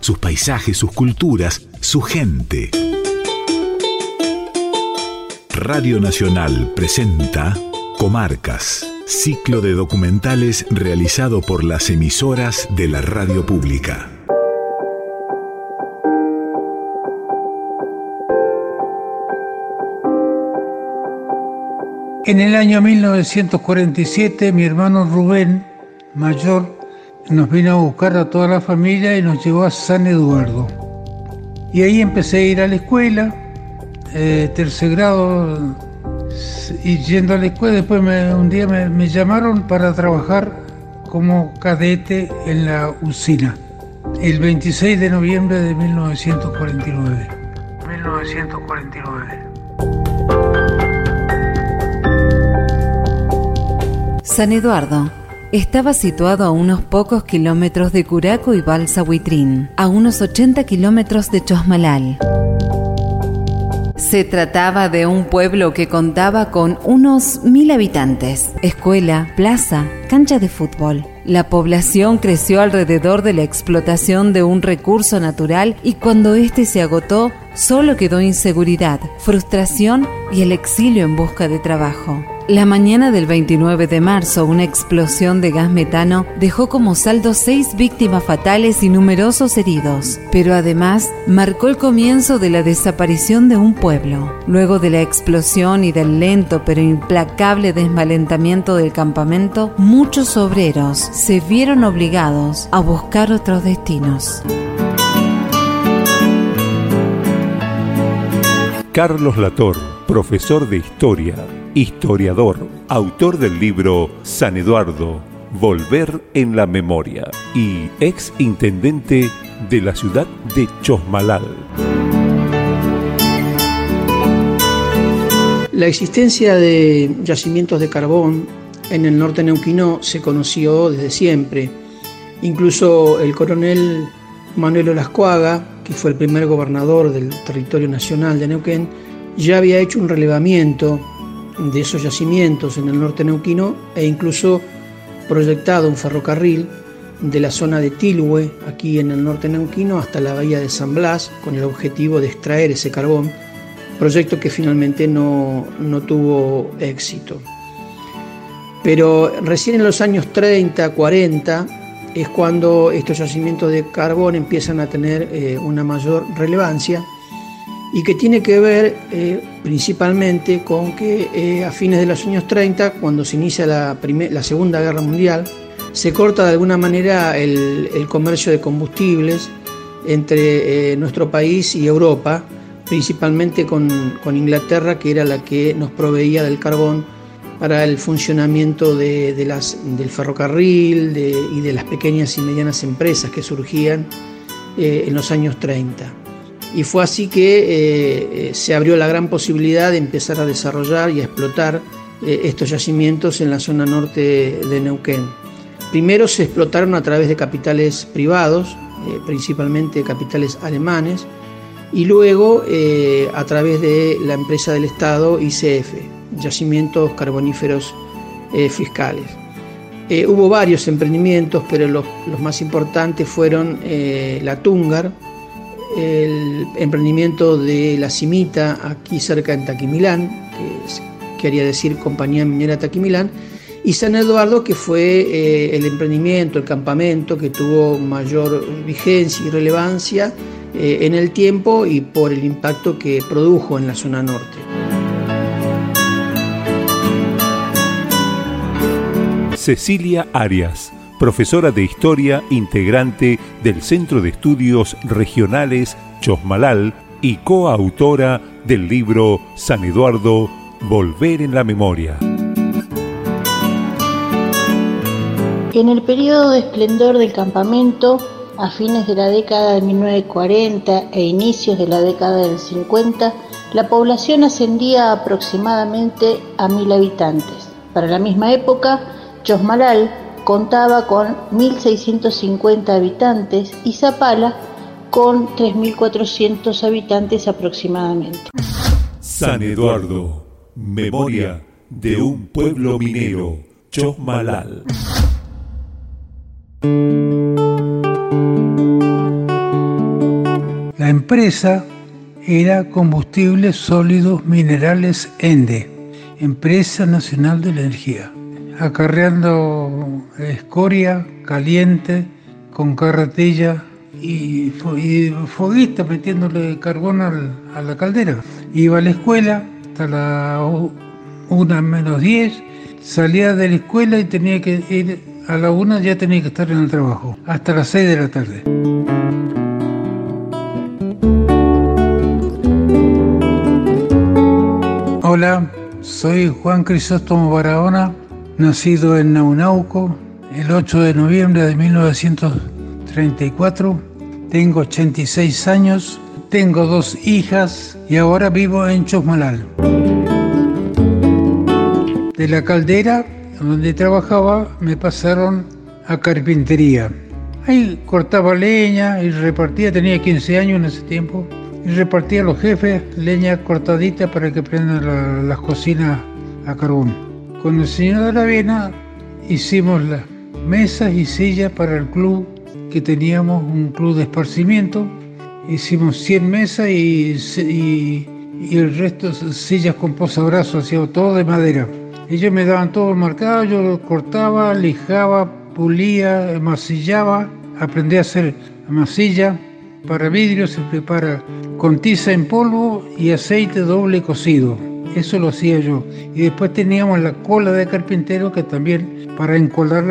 Sus paisajes, sus culturas, su gente. Radio Nacional presenta Comarcas, ciclo de documentales realizado por las emisoras de la radio pública. En el año 1947 mi hermano Rubén, mayor, nos vino a buscar a toda la familia y nos llevó a San Eduardo. Y ahí empecé a ir a la escuela, eh, tercer grado, y yendo a la escuela, después un día me, me llamaron para trabajar como cadete en la usina, el 26 de noviembre de 1949. 1949. San Eduardo estaba situado a unos pocos kilómetros de Curaco y Balsa Huitrín, a unos 80 kilómetros de Chosmalal. Se trataba de un pueblo que contaba con unos mil habitantes, escuela, plaza, cancha de fútbol. La población creció alrededor de la explotación de un recurso natural y cuando éste se agotó, solo quedó inseguridad, frustración y el exilio en busca de trabajo. La mañana del 29 de marzo, una explosión de gas metano dejó como saldo seis víctimas fatales y numerosos heridos, pero además marcó el comienzo de la desaparición de un pueblo. Luego de la explosión y del lento pero implacable desmalentamiento del campamento, muchos obreros se vieron obligados a buscar otros destinos. Carlos Lator, profesor de historia historiador, autor del libro San Eduardo, Volver en la Memoria y ex intendente de la ciudad de Chosmalal. La existencia de yacimientos de carbón en el norte neuquino se conoció desde siempre. Incluso el coronel Manuel Olascuaga, que fue el primer gobernador del territorio nacional de Neuquén, ya había hecho un relevamiento de esos yacimientos en el norte neuquino e incluso proyectado un ferrocarril de la zona de Tilhue, aquí en el norte neuquino, hasta la bahía de San Blas, con el objetivo de extraer ese carbón, proyecto que finalmente no, no tuvo éxito. Pero recién en los años 30, 40, es cuando estos yacimientos de carbón empiezan a tener eh, una mayor relevancia y que tiene que ver eh, principalmente con que eh, a fines de los años 30, cuando se inicia la, Segunda Guerra Mundial, se corta de alguna manera el, comercio de combustibles entre eh, nuestro país y Europa, principalmente con, Inglaterra, que era la que nos proveía del carbón para el funcionamiento del ferrocarril y de las pequeñas y medianas empresas que surgían en los años 30 y fue así que eh, eh, se abrió la gran posibilidad de empezar a desarrollar y a explotar eh, estos yacimientos en la zona norte de Neuquén. Primero se explotaron a través de capitales privados, principalmente capitales alemanes, y luego a través de la empresa del Estado ICF, Yacimientos Carboníferos Fiscales. hubo varios emprendimientos, pero los, los más importantes fueron la Tungar, el emprendimiento de La Cimita, aquí cerca de Taquimilán, que quería decir Compañía Minera Taquimilán, y San Eduardo, que fue eh, el emprendimiento, el campamento que tuvo mayor vigencia y relevancia eh, en el tiempo y por el impacto que produjo en la zona norte. Cecilia Arias profesora de Historia integrante del Centro de Estudios Regionales Chosmalal y coautora del libro San Eduardo, Volver en la Memoria. En el periodo de esplendor del campamento, a fines de la década de 1940 e inicios de la década del 50, la población ascendía aproximadamente a mil habitantes. Para la misma época, Chosmalal contaba con 1.650 habitantes y Zapala con 3.400 habitantes aproximadamente. San Eduardo, memoria de un pueblo minero, Chosmalal. La empresa era Combustibles Sólidos Minerales ENDE, Empresa Nacional de la Energía, acarreando escoria caliente con carretilla y, foguista metiéndole carbón a la caldera. Iba a la escuela hasta la una menos 10, salía de la escuela y tenía que ir a la una ya tenía que estar en el trabajo, hasta las 6 de la tarde. Hola, soy Juan Crisóstomo Barahona, nacido en Naunauco el 8 de noviembre de 1934. Tengo 86 años, tengo dos hijas y ahora vivo en Chosmalal. De la caldera donde trabajaba me pasaron a carpintería. Ahí cortaba leña y repartía, tenía 15 años en ese tiempo, y repartía a los jefes leña cortadita para que prendan las cocinas a carbón. Con el señor de la Avena hicimos las mesas y sillas para el club que teníamos, un club de esparcimiento. Hicimos 100 mesas y, el resto sillas con posabrazos, hacíamos todo de madera. Ellos me daban todo marcado, yo lo cortaba, lijaba, pulía, amasillaba, aprendí a hacer amasilla. Para vidrio se prepara con tiza en polvo y aceite doble cocido. Eso lo hacía yo. Y después teníamos la cola de carpintero que también para encolar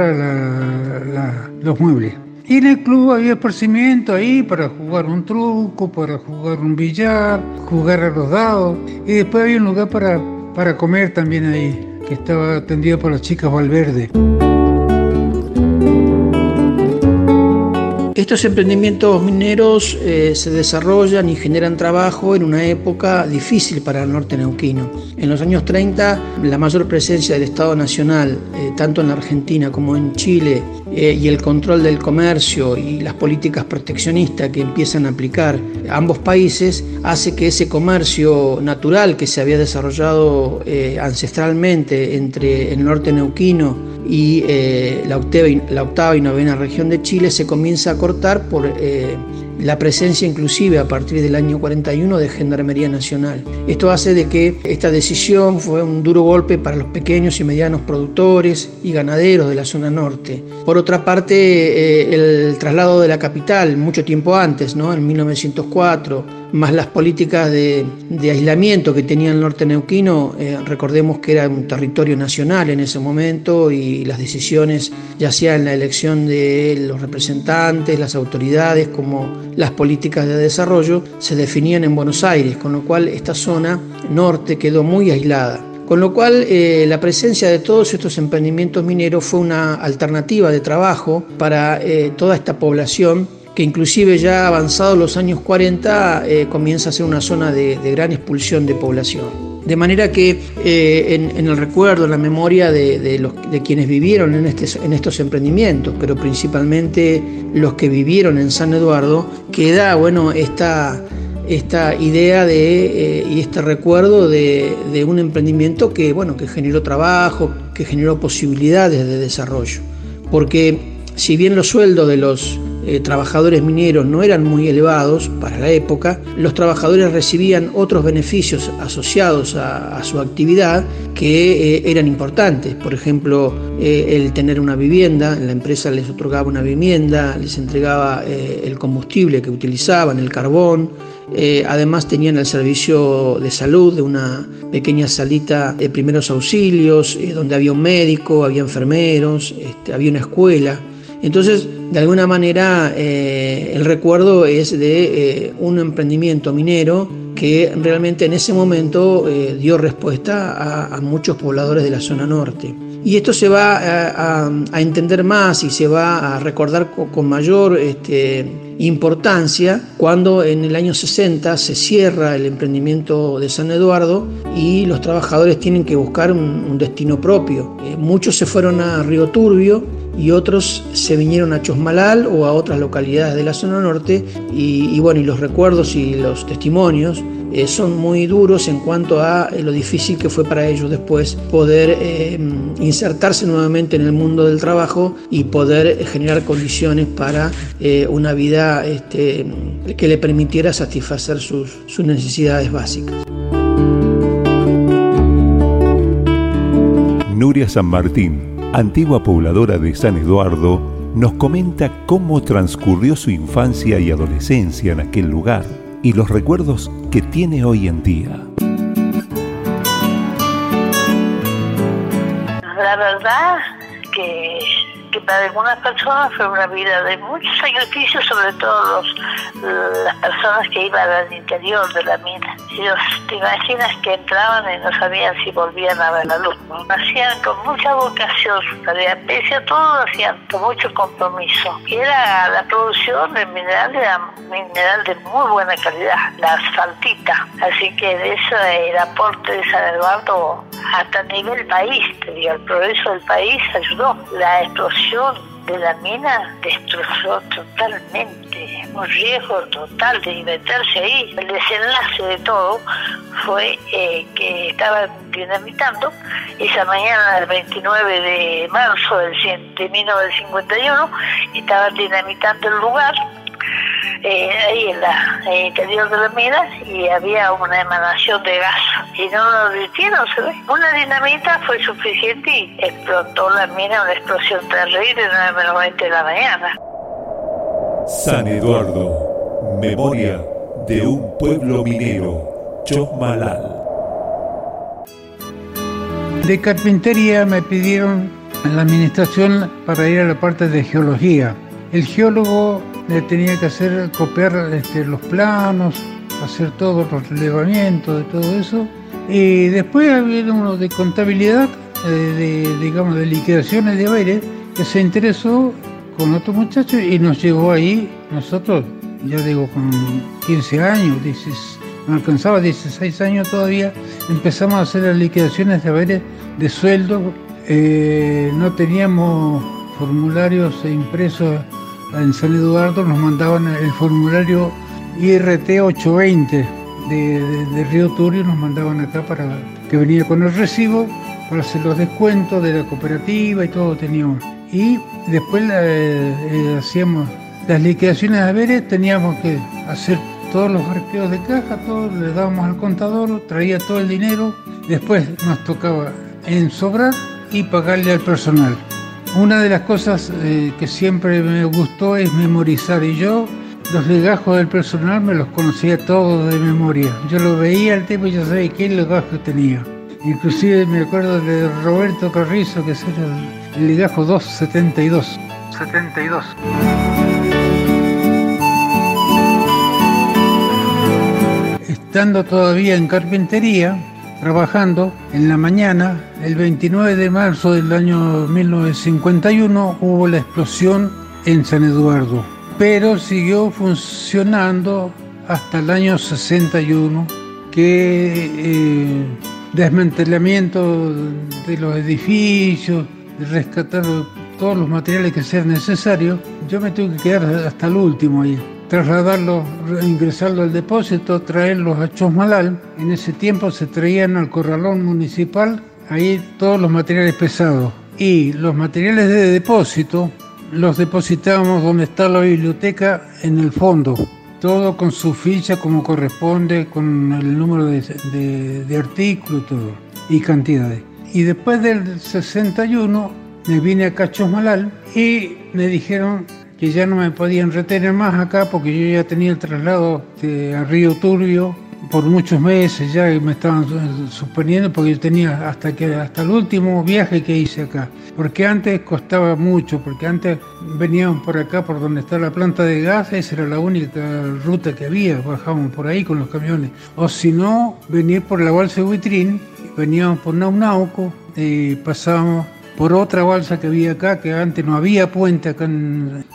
los muebles. Y en el club había esparcimiento ahí para jugar un truco, para jugar un billar, jugar a los dados. Y después había un lugar para, para comer también ahí que estaba atendido por las chicas Valverde. Estos emprendimientos mineros eh, se desarrollan y generan trabajo en una época difícil para el norte neuquino. En los años 30, la mayor presencia del Estado Nacional, eh, tanto en la Argentina como en Chile, eh, y el control del comercio y las políticas proteccionistas que empiezan a aplicar ambos países, hace que ese comercio natural que se había desarrollado ancestralmente entre el norte neuquino y la, octava y, la octava y novena región de Chile se comienza a cortar por eh, la presencia inclusive a partir del año 41 de Gendarmería Nacional. Esto hace de que esta decisión fue un duro golpe para los pequeños y medianos productores y ganaderos de la zona norte. Por otra parte, eh, el traslado de la capital mucho tiempo antes, ¿no? en 1904, más las políticas de, aislamiento que tenía el norte neuquino, eh, recordemos que era un territorio nacional en ese momento y las decisiones, ya sea en la elección de los representantes, las autoridades, como las políticas de desarrollo, se definían en Buenos Aires, con lo cual esta zona norte quedó muy aislada. Con lo cual, eh, la presencia de todos estos emprendimientos mineros fue una alternativa de trabajo para eh, toda esta población que inclusive ya avanzados los años 40 eh, comienza a ser una zona de, gran expulsión de población. De manera que eh, en, el recuerdo, en la memoria de, los, de quienes vivieron en, este, en, estos emprendimientos, pero principalmente los que vivieron en San Eduardo, queda bueno, esta, esta idea de, eh, y este recuerdo de, de, un emprendimiento que, bueno, que generó trabajo, que generó posibilidades de desarrollo. Porque si bien los sueldos de los eh, trabajadores mineros no eran muy elevados para la época, los trabajadores recibían otros beneficios asociados a, su actividad que eh, eran importantes. Por ejemplo, eh, el tener una vivienda, la empresa les otorgaba una vivienda, les entregaba el combustible que utilizaban, el carbón, además tenían el servicio de salud de una pequeña salita de primeros auxilios, donde había un médico, había enfermeros, este, había una escuela. Entonces, de alguna manera, eh, el recuerdo es de eh, un emprendimiento minero que realmente en ese momento eh, dio respuesta a, muchos pobladores de la zona norte. Y esto se va a, entender más y se va a recordar con, mayor este, importancia cuando en el año 60 se cierra el emprendimiento de San Eduardo y los trabajadores tienen que buscar un, destino propio. Muchos se fueron a Río Turbio y otros se vinieron a Chosmalal o a otras localidades de la zona norte y, bueno, y los recuerdos y los testimonios eh, son muy duros en cuanto a eh, lo difícil que fue para ellos después poder eh, insertarse nuevamente en el mundo del trabajo y poder generar condiciones para una vida este, que le permitiera satisfacer sus necesidades básicas. Nuria San Martín antigua pobladora de San Eduardo, nos comenta cómo transcurrió su infancia y adolescencia en aquel lugar y los recuerdos que tiene hoy en día. La verdad que que para algunas personas fue una vida de mucho sacrificio, sobre todo los, las personas que iban al interior de la mina. Ellos, te imaginas que entraban y no sabían si volvían a ver la luz. Hacían con mucha vocación su tarea, pese a todo, hacían con mucho compromiso. Y era la producción de mineral, era mineral de muy buena calidad, la asfaltita. Así que de eso el aporte de San Eduardo hasta nivel país, te digo, el progreso del país ayudó. La explosión de la mina destrozó totalmente, un riesgo total de meterse ahí. El desenlace de todo fue eh, que estaban dinamitando esa mañana del 29 de marzo del, de 1951, estaban dinamitando el lugar eh, ahí en, la, el interior de la mina y había una emanación de gas y no lo se ve. Una dinamita fue suficiente y explotó la mina, una explosión terrible, 9 menos 20 de la mañana. San Eduardo, memoria de un pueblo minero, Chosmalal. De carpintería me pidieron la administración para ir a la parte de geología. El geólogo tenía que hacer copiar este, los planos, hacer todos los relevamientos de todo eso. Y después había uno de contabilidad, eh, de, digamos, de liquidaciones de aire, que se interesó con otro muchacho y nos llevó ahí, nosotros, ya digo, con 15 años, no alcanzaba 16 años todavía, empezamos a hacer las liquidaciones de haberes de sueldo, eh, no teníamos formularios impresos en San Eduardo nos mandaban el formulario IRT 820 de, Río Turio, nos mandaban acá para que venía con el recibo para hacer los descuentos de la cooperativa y todo teníamos. Y después eh, hacíamos las liquidaciones de haberes, teníamos que hacer todos los arqueos de caja, todo, le dábamos al contador, traía todo el dinero, después nos tocaba en sobrar y pagarle al personal. Una de las cosas eh, que siempre me gustó es memorizar y yo los legajos del personal me los conocía todos de memoria. Yo lo veía al tipo y ya sabía qué legajo tenía. Inclusive me acuerdo de Roberto Carrizo, que es el, el legajo 272. 72. Estando todavía en carpintería, trabajando en la mañana, el 29 de marzo del año 1951 hubo la explosión en San Eduardo, pero siguió funcionando hasta el año 61, que eh, desmantelamiento de los edificios, de rescatar todos los materiales que sean necesarios, yo me tuve que quedar hasta el último ahí trasladarlo, ingresarlo al depósito, traerlos a Chosmalal. En ese tiempo se traían al corralón municipal ahí todos los materiales pesados. Y los materiales de depósito los depositábamos donde está la biblioteca en el fondo. Todo con su ficha como corresponde, con el número de, de artículos y todo, y cantidades. Y después del 61 me vine a Chosmalal y me dijeron que ya no me podían retener más acá porque yo ya tenía el traslado a Río Turbio por muchos meses ya me estaban suspendiendo porque yo tenía hasta que hasta el último viaje que hice acá. Porque antes costaba mucho porque antes veníamos por acá por donde está la planta de gas esa era la única ruta que había bajábamos por ahí con los camiones. O si no venir por la balsa de Huitrín veníamos por Naunauco y pasábamos por otra balsa que había acá, que antes no había puente, acá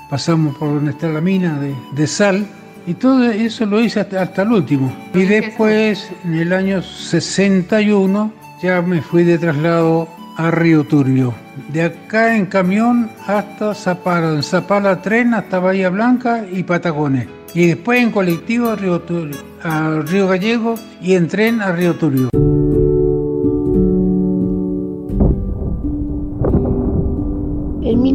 pasamos por donde está la mina de, sal, y todo eso lo hice hasta, hasta, el último. Y después, en el año 61, ya me fui de traslado a Río Turbio. De acá en camión hasta Zapala, en Zapala tren hasta Bahía Blanca y Patagones. Y después en colectivo a Río, a Río Gallego y en tren a Río Turbio.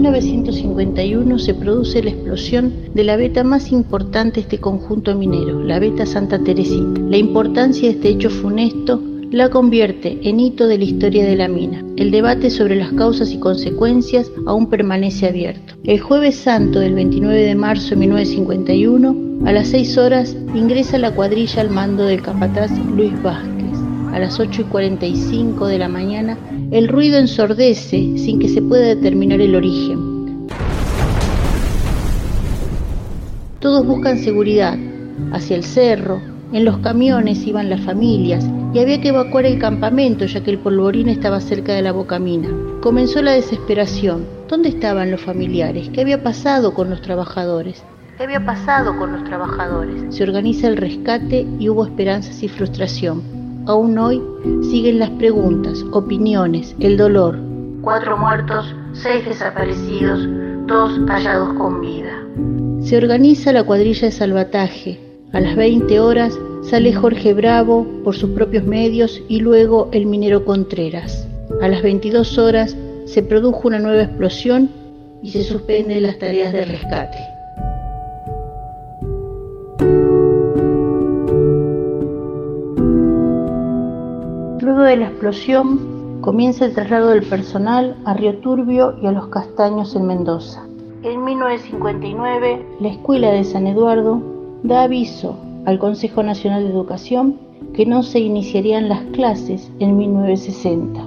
1951 se produce la explosión de la beta más importante de este conjunto minero, la beta Santa Teresita. La importancia de este hecho funesto la convierte en hito de la historia de la mina. El debate sobre las causas y consecuencias aún permanece abierto. El jueves santo del 29 de marzo de 1951, a las 6 horas, ingresa la cuadrilla al mando del capataz Luis Vázquez. A las 8 y 45 de la mañana, el ruido ensordece sin que se pueda determinar el origen. Todos buscan seguridad, hacia el cerro, en los camiones iban las familias y había que evacuar el campamento ya que el polvorín estaba cerca de la bocamina. Comenzó la desesperación. ¿Dónde estaban los familiares? ¿Qué había pasado con los trabajadores? ¿Qué había pasado con los trabajadores? Se organiza el rescate y hubo esperanzas y frustración. Aún hoy siguen las preguntas, opiniones, el dolor. Cuatro muertos, seis desaparecidos, dos hallados con vida. Se organiza la cuadrilla de salvataje, a las 20 horas sale Jorge Bravo por sus propios medios y luego el minero Contreras. A las 22 horas se produjo una nueva explosión y se suspenden las tareas de rescate. Luego de la explosión comienza el traslado del personal a Río Turbio y a Los Castaños en Mendoza. En 1959, la Escuela de San Eduardo da aviso al Consejo Nacional de Educación que no se iniciarían las clases en 1960.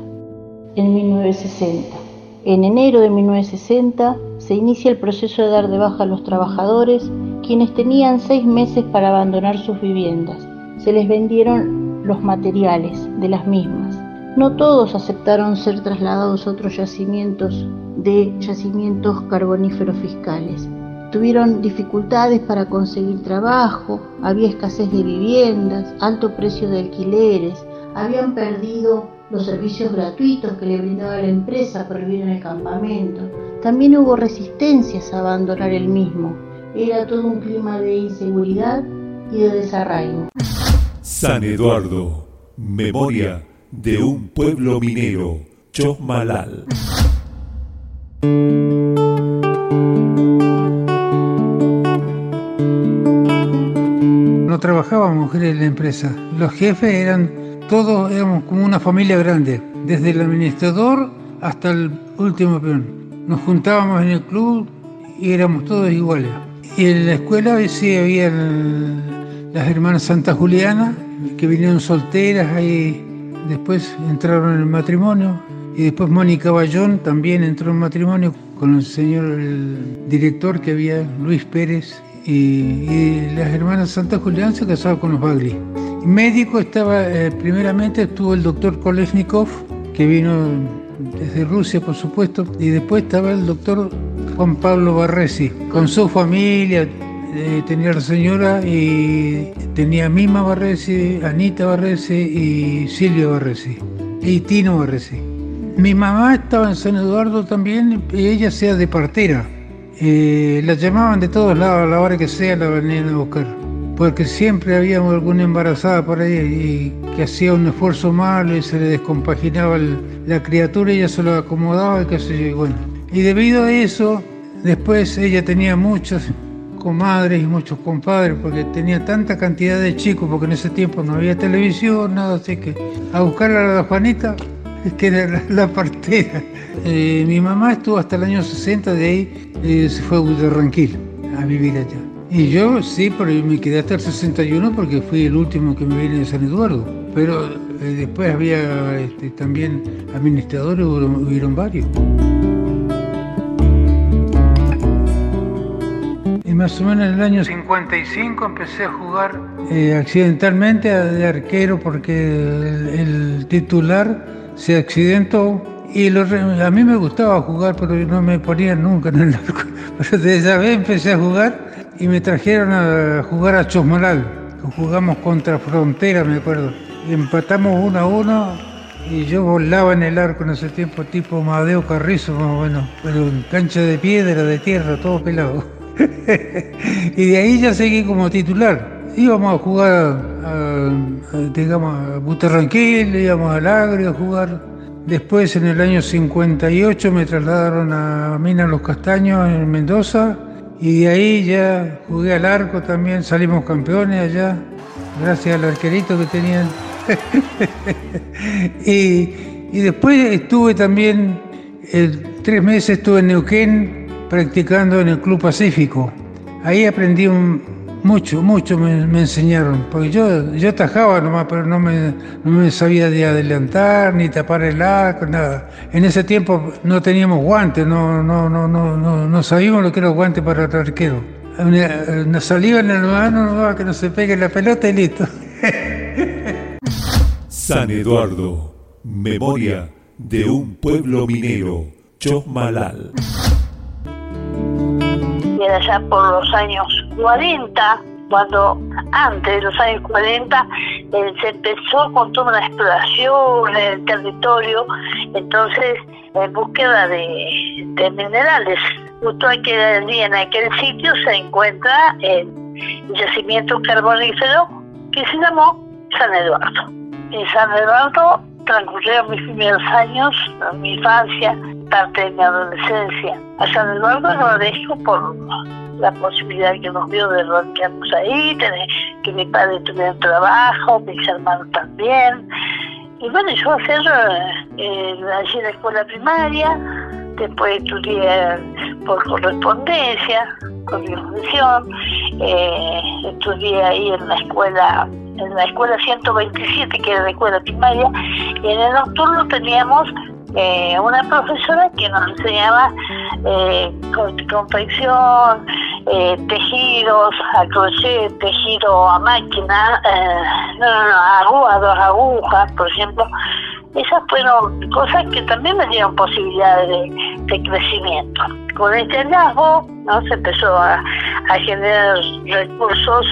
En 1960. En enero de 1960 se inicia el proceso de dar de baja a los trabajadores, quienes tenían seis meses para abandonar sus viviendas. Se les vendieron los materiales de las mismas. No todos aceptaron ser trasladados a otros yacimientos de yacimientos carboníferos fiscales. Tuvieron dificultades para conseguir trabajo, había escasez de viviendas, alto precio de alquileres, habían perdido los servicios gratuitos que le brindaba la empresa por vivir en el campamento. También hubo resistencias a abandonar el mismo. Era todo un clima de inseguridad y de desarraigo. San Eduardo, memoria de un pueblo minero, Chosmalal. trabajaban mujeres en la empresa. Los jefes eran todos, éramos como una familia grande, desde el administrador hasta el último peón. Nos juntábamos en el club y éramos todos iguales. Y en la escuela sí había las hermanas Santa Juliana, que vinieron solteras, ahí después entraron en el matrimonio. Y después Mónica Bayón también entró en matrimonio con el señor el director que había, Luis Pérez, y, las hermanas Santa Julián se casaron con los Bagli. Médico estaba, eh, primeramente estuvo el doctor Kolesnikov, que vino desde Rusia, por supuesto, y después estaba el doctor Juan Pablo Barresi, con su familia, eh, tenía la señora y tenía Mima Barresi, Anita Barresi y Silvia Barresi, y Tino Barresi. Mi mamá estaba en San Eduardo también, y ella sea de partera eh, la llamaban de todos lados a la hora que sea, la venían a buscar. Porque siempre había alguna embarazada por ahí y que hacía un esfuerzo malo y se le descompaginaba la criatura ella se lo acomodaba y qué sé yo. Bueno, y debido a eso, después ella tenía muchas comadres y muchos compadres porque tenía tanta cantidad de chicos, porque en ese tiempo no había televisión, nada, así que a buscar a la Juanita que era la, partera. Eh, mi mamá estuvo hasta el año 60, de ahí eh, se fue a Guadarranquil a vivir allá. Y yo sí, pero me quedé hasta el 61 porque fui el último que me vine de San Eduardo. Pero eh, después había este, también administradores, hubieron, varios. Más o menos en el año 55 empecé a jugar accidentalmente de arquero porque el titular se accidentó Y a mí me gustaba jugar, pero no me ponían nunca en el arco. Pero desde esa vez empecé a jugar y me trajeron a jugar a Chosmalal. Jugamos contra Frontera, me acuerdo. Y empatamos uno a uno y yo volaba en el arco en ese tiempo, tipo Madeo Carrizo, más o menos. Pero en cancha de piedra, de tierra, todo pelado. y de ahí ya seguí como titular. Íbamos a jugar, a, digamos, a Buterranquil, íbamos al Agrio a jugar Después, en el año 58, me trasladaron a Mina Los Castaños en Mendoza y de ahí ya jugué al arco también, salimos campeones allá, gracias al arquerito que tenían. y, después estuve también, tres meses estuve en Neuquén practicando en el Club Pacífico. Ahí aprendí un, mucho, mucho me, enseñaron, porque yo, yo tajaba nomás, pero no me, no me sabía de adelantar, ni tapar el arco, nada. En ese tiempo no teníamos guantes, no, no, no, no, no, sabíamos lo que era guante para el arquero. Nos salía en el mano, que no se pegue la pelota y listo. San Eduardo, memoria de un pueblo minero, Chosmalal y allá por los años 40, cuando antes de los años 40 eh, se empezó con toda una exploración en el territorio, entonces en búsqueda de, minerales. Justo día en aquel sitio se encuentra el yacimiento carbonífero que se llamó San Eduardo. En San Eduardo transcurrieron mis primeros años, mi infancia, parte de mi adolescencia. A San Eduardo agradezco por la posibilidad que nos dio de radicarnos ahí, que mi padre tuviera trabajo, mis hermanos también. Y bueno, yo hacer eh, allí en la escuela primaria, después estudié por correspondencia, con mi eh, estudié ahí en la escuela en la escuela 127 que era la escuela primaria y en el nocturno teníamos eh, una profesora que nos enseñaba eh, confección, eh, tejidos a crochet, tejido a máquina, no, no, no, a dos agujas, por ejemplo. Esas fueron cosas que también me dieron posibilidades de, crecimiento. Con este hallazgo ¿no? se empezó a, generar recursos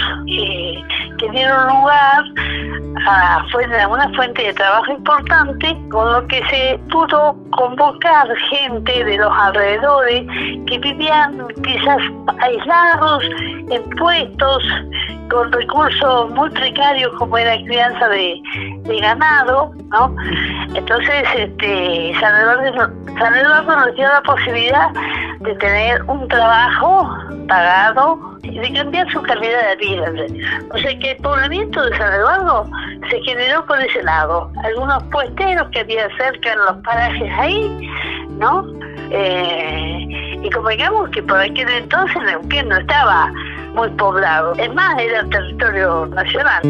que dieron lugar a una fuente de trabajo importante, con lo que se pudo convocar gente de los alrededores que vivían quizás aislados en puestos con recursos muy precarios como era crianza de, ganado, ¿no? Entonces, este, San Eduardo, San Eduardo nos dio la posibilidad de tener un trabajo pagado y de cambiar su calidad de vida. O sea que el poblamiento de San Eduardo se generó por ese lado. Algunos puesteros que había cerca en los parajes ahí, ¿no? Eh, y como digamos que por aquel entonces Neuquén no estaba muy poblado, es más, era territorio nacional.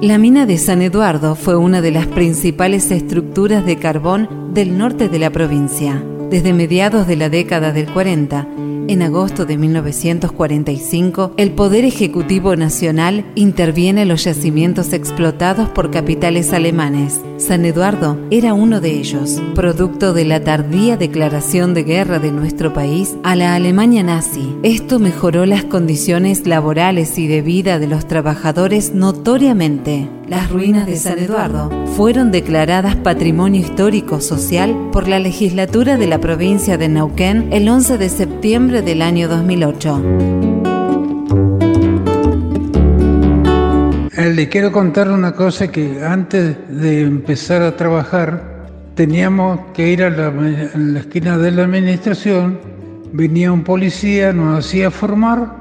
La mina de San Eduardo fue una de las principales estructuras de carbón del norte de la provincia. Desde mediados de la década del 40, en agosto de 1945, el Poder Ejecutivo Nacional interviene en los yacimientos explotados por capitales alemanes. San Eduardo era uno de ellos, producto de la tardía declaración de guerra de nuestro país a la Alemania nazi. Esto mejoró las condiciones laborales y de vida de los trabajadores notoriamente. Las ruinas de San Eduardo fueron declaradas Patrimonio Histórico Social por la legislatura de la provincia de Neuquén el 11 de septiembre del año 2008. Eh, le quiero contar una cosa que antes de empezar a trabajar teníamos que ir a la, a la esquina de la administración, venía un policía, nos hacía formar,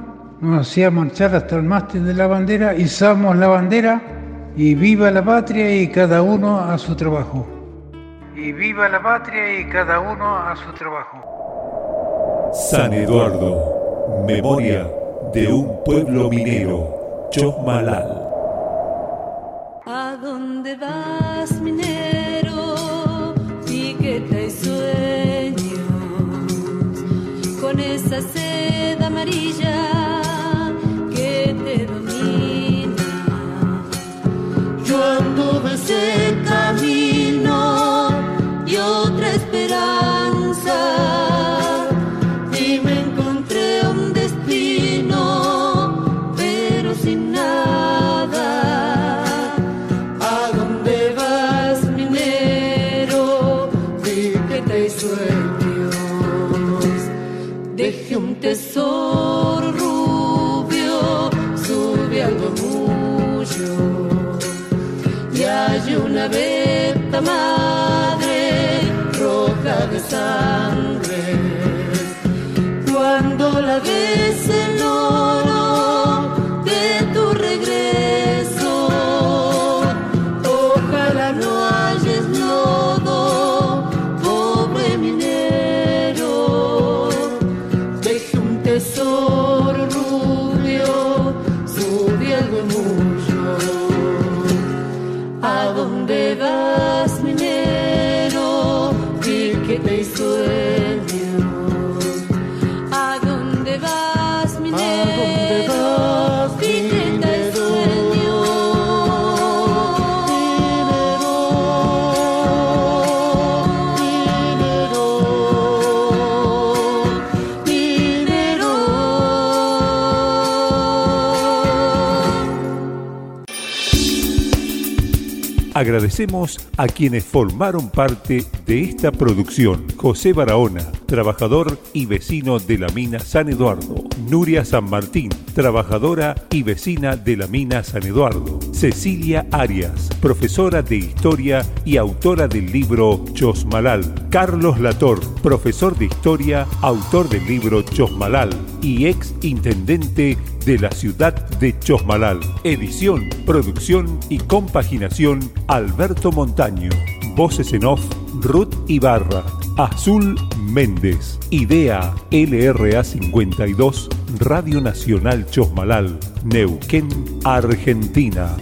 nos hacía marchar hasta el mástil de la bandera, izamos la bandera y viva la patria y cada uno a su trabajo. Y viva la patria y cada uno a su trabajo. San Eduardo, memoria de un pueblo minero, Chosmalal. ¿A dónde vas, minero? Y que traes sueños con esa seda amarilla madre roja de sangre. Cuando la ves A quienes formaron parte de esta producción. José Barahona, trabajador y vecino de la mina San Eduardo. Nuria San Martín, trabajadora y vecina de la mina San Eduardo. Cecilia Arias, profesora de historia y autora del libro Chosmalal. Carlos Lator, profesor de historia, autor del libro Chosmalal y ex intendente de la ciudad de Chosmalal. Edición, producción y compaginación Alberto Montaño. Voces en off Ruth Ibarra. Azul Méndez. Idea LRA 52 Radio Nacional Chosmalal. Neuquén, Argentina.